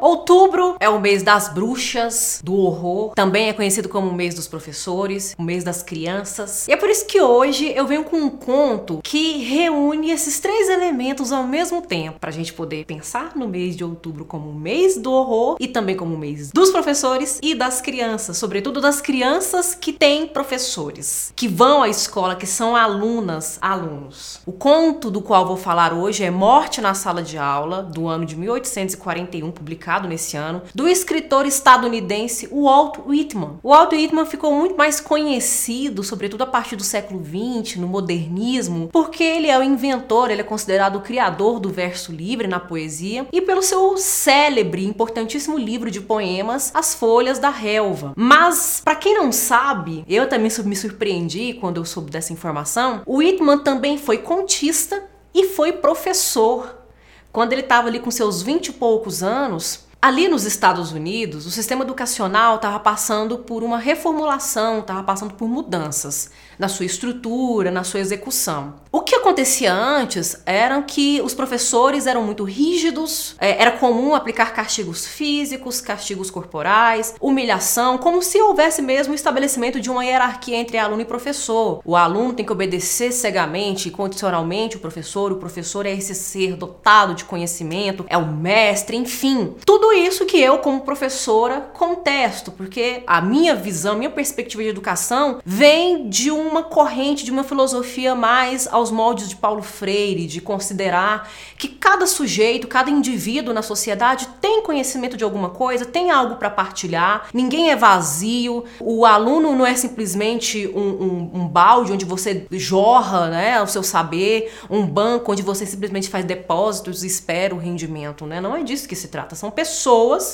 Outubro é o mês das bruxas, do horror, também é conhecido como o mês dos professores, o mês das crianças. E é por isso que hoje eu venho com um conto que reúne esses três elementos ao mesmo tempo, pra gente poder pensar no mês de outubro como o mês do horror e também como o mês dos professores e das crianças, sobretudo das crianças que têm professores, que vão à escola, que são alunas, alunos. O conto do qual vou falar hoje é Morte na Sala de Aula, do ano de 1841, publicado publicado nesse ano, do escritor estadunidense Walt Whitman. O Walt Whitman ficou muito mais conhecido, sobretudo a partir do século XX, no modernismo, porque ele é o inventor, ele é considerado o criador do verso livre na poesia e pelo seu célebre, importantíssimo livro de poemas, As Folhas da Relva. Mas, para quem não sabe, eu também me surpreendi quando eu soube dessa informação, o Whitman também foi contista e foi professor. Quando ele estava ali com seus vinte e poucos anos, Ali nos Estados Unidos, o sistema educacional estava passando por uma reformulação, estava passando por mudanças na sua estrutura, na sua execução. O que acontecia antes era que os professores eram muito rígidos, é, era comum aplicar castigos físicos, castigos corporais, humilhação, como se houvesse mesmo o estabelecimento de uma hierarquia entre aluno e professor. O aluno tem que obedecer cegamente e condicionalmente o professor, o professor é esse ser dotado de conhecimento, é o mestre, enfim. Tudo isso que eu, como professora, contesto, porque a minha visão, minha perspectiva de educação vem de um uma corrente, de uma filosofia mais aos moldes de Paulo Freire, de considerar que cada sujeito, cada indivíduo na sociedade tem conhecimento de alguma coisa, tem algo para partilhar, ninguém é vazio, o aluno não é simplesmente um, um, um balde onde você jorra né, o seu saber, um banco onde você simplesmente faz depósitos e espera o rendimento, né? Não é disso que se trata. São pessoas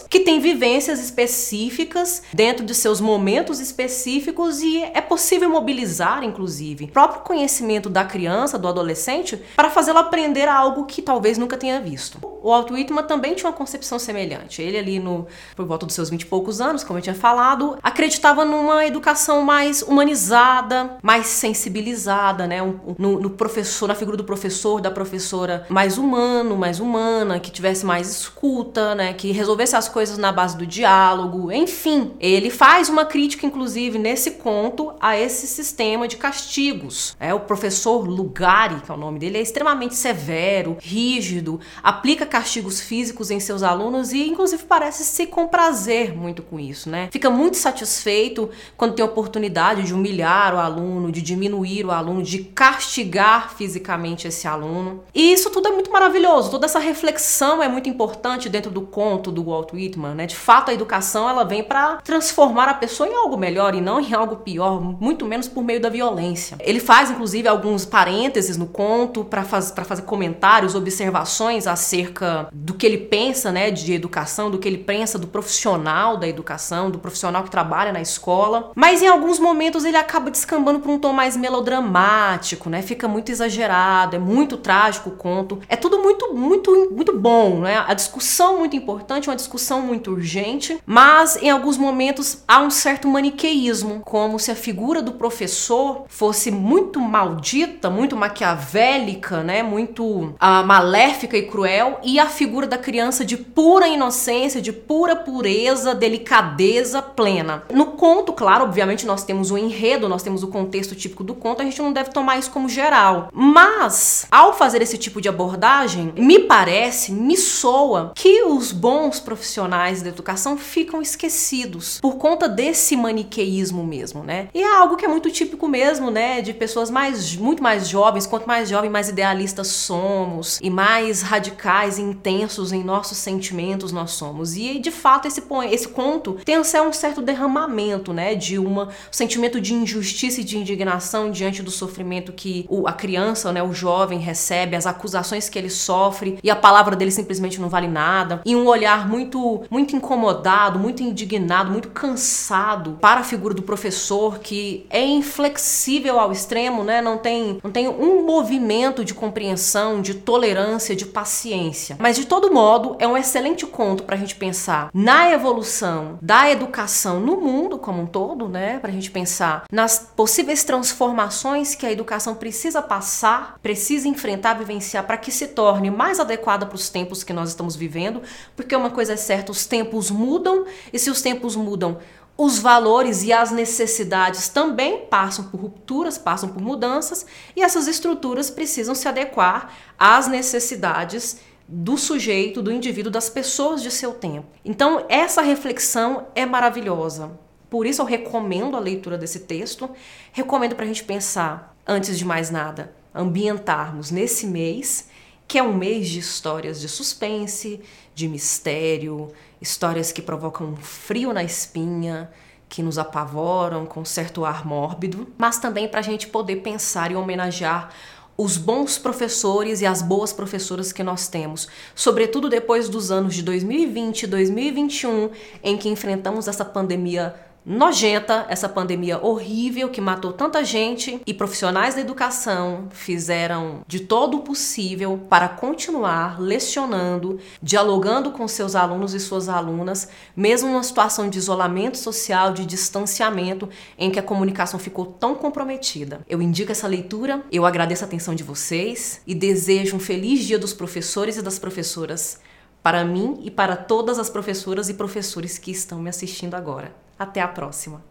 que têm vivências específicas dentro de seus momentos específicos e é possível mobilizar inclusive, o próprio conhecimento da criança, do adolescente, para fazê-lo aprender algo que talvez nunca tenha visto. O Walt Whitman também tinha uma concepção semelhante. Ele ali no por volta dos seus vinte e poucos anos, como eu tinha falado, acreditava numa educação mais humanizada, mais sensibilizada, né? No, no professor, na figura do professor, da professora, mais humano, mais humana, que tivesse mais escuta, né? Que resolvesse as coisas na base do diálogo. Enfim, ele faz uma crítica, inclusive, nesse conto a esse sistema de castigos. É, o professor Lugari, que é o nome dele, é extremamente severo, rígido, aplica castigos físicos em seus alunos e, inclusive, parece se comprazer muito com isso, né? Fica muito satisfeito quando tem a oportunidade de humilhar o aluno, de diminuir o aluno, de castigar fisicamente esse aluno. E isso tudo é muito maravilhoso. Toda essa reflexão é muito importante dentro do conto do Walt Whitman, né? De fato, a educação ela vem para transformar a pessoa em algo melhor e não em algo pior, muito menos por meio da violência. Ele faz, inclusive, alguns parênteses no conto para faz, fazer comentários, observações acerca do que ele pensa né, de educação, do que ele pensa do profissional da educação, do profissional que trabalha na escola. Mas em alguns momentos ele acaba descambando para um tom mais melodramático, né? Fica muito exagerado, é muito trágico o conto. É tudo muito, muito, muito bom, né? A discussão muito importante, uma discussão muito urgente, mas em alguns momentos há um certo maniqueísmo, como se a figura do professor fosse muito maldita, muito maquiavélica, né, muito uh, maléfica e cruel, e a figura da criança de pura inocência, de pura pureza, delicadeza plena. No conto, claro, obviamente nós temos o enredo, nós temos o contexto típico do conto, a gente não deve tomar isso como geral. Mas, ao fazer esse tipo de abordagem, me parece, me soa que os bons profissionais da educação ficam esquecidos por conta desse maniqueísmo mesmo, né? E é algo que é muito típico mesmo, né, de pessoas mais muito mais jovens, quanto mais jovem, mais idealistas somos e mais radicais e intensos em nossos sentimentos nós somos. E de fato esse esse conto tem um certo derramamento, né, de um sentimento de injustiça e de indignação diante do sofrimento que o, a criança, né, o jovem recebe, as acusações que ele sofre e a palavra dele simplesmente não vale nada, e um olhar olhar muito, muito incomodado, muito indignado, muito cansado para a figura do professor que é inflexível ao extremo, né? Não tem, não tem um movimento de compreensão, de tolerância, de paciência. Mas de todo modo, é um excelente conto para a gente pensar na evolução da educação no mundo como um todo, né? Para a gente pensar nas possíveis transformações que a educação precisa passar, precisa enfrentar, vivenciar para que se torne mais adequada para os tempos que nós estamos vivendo, porque uma coisa é certa, os tempos mudam e se os tempos mudam, os valores e as necessidades também passam por rupturas, passam por mudanças, e essas estruturas precisam se adequar às necessidades do sujeito, do indivíduo, das pessoas de seu tempo. Então, essa reflexão é maravilhosa. Por isso, eu recomendo a leitura desse texto. Recomendo para a gente pensar, antes de mais nada, ambientarmos nesse mês, que é um mês de histórias de suspense, de mistério, histórias que provocam um frio na espinha, que nos apavoram com certo ar mórbido, mas também para a gente poder pensar e homenagear os bons professores e as boas professoras que nós temos, sobretudo depois dos anos de 2020 e 2021, em que enfrentamos essa pandemia nojenta, essa pandemia horrível que matou tanta gente e profissionais da educação fizeram de todo o possível para continuar lecionando, dialogando com seus alunos e suas alunas, mesmo numa situação de isolamento social, de distanciamento, em que a comunicação ficou tão comprometida. Eu indico essa leitura, eu agradeço a atenção de vocês e desejo um feliz dia dos professores e das professoras para mim e para todas as professoras e professores que estão me assistindo agora. Até a próxima!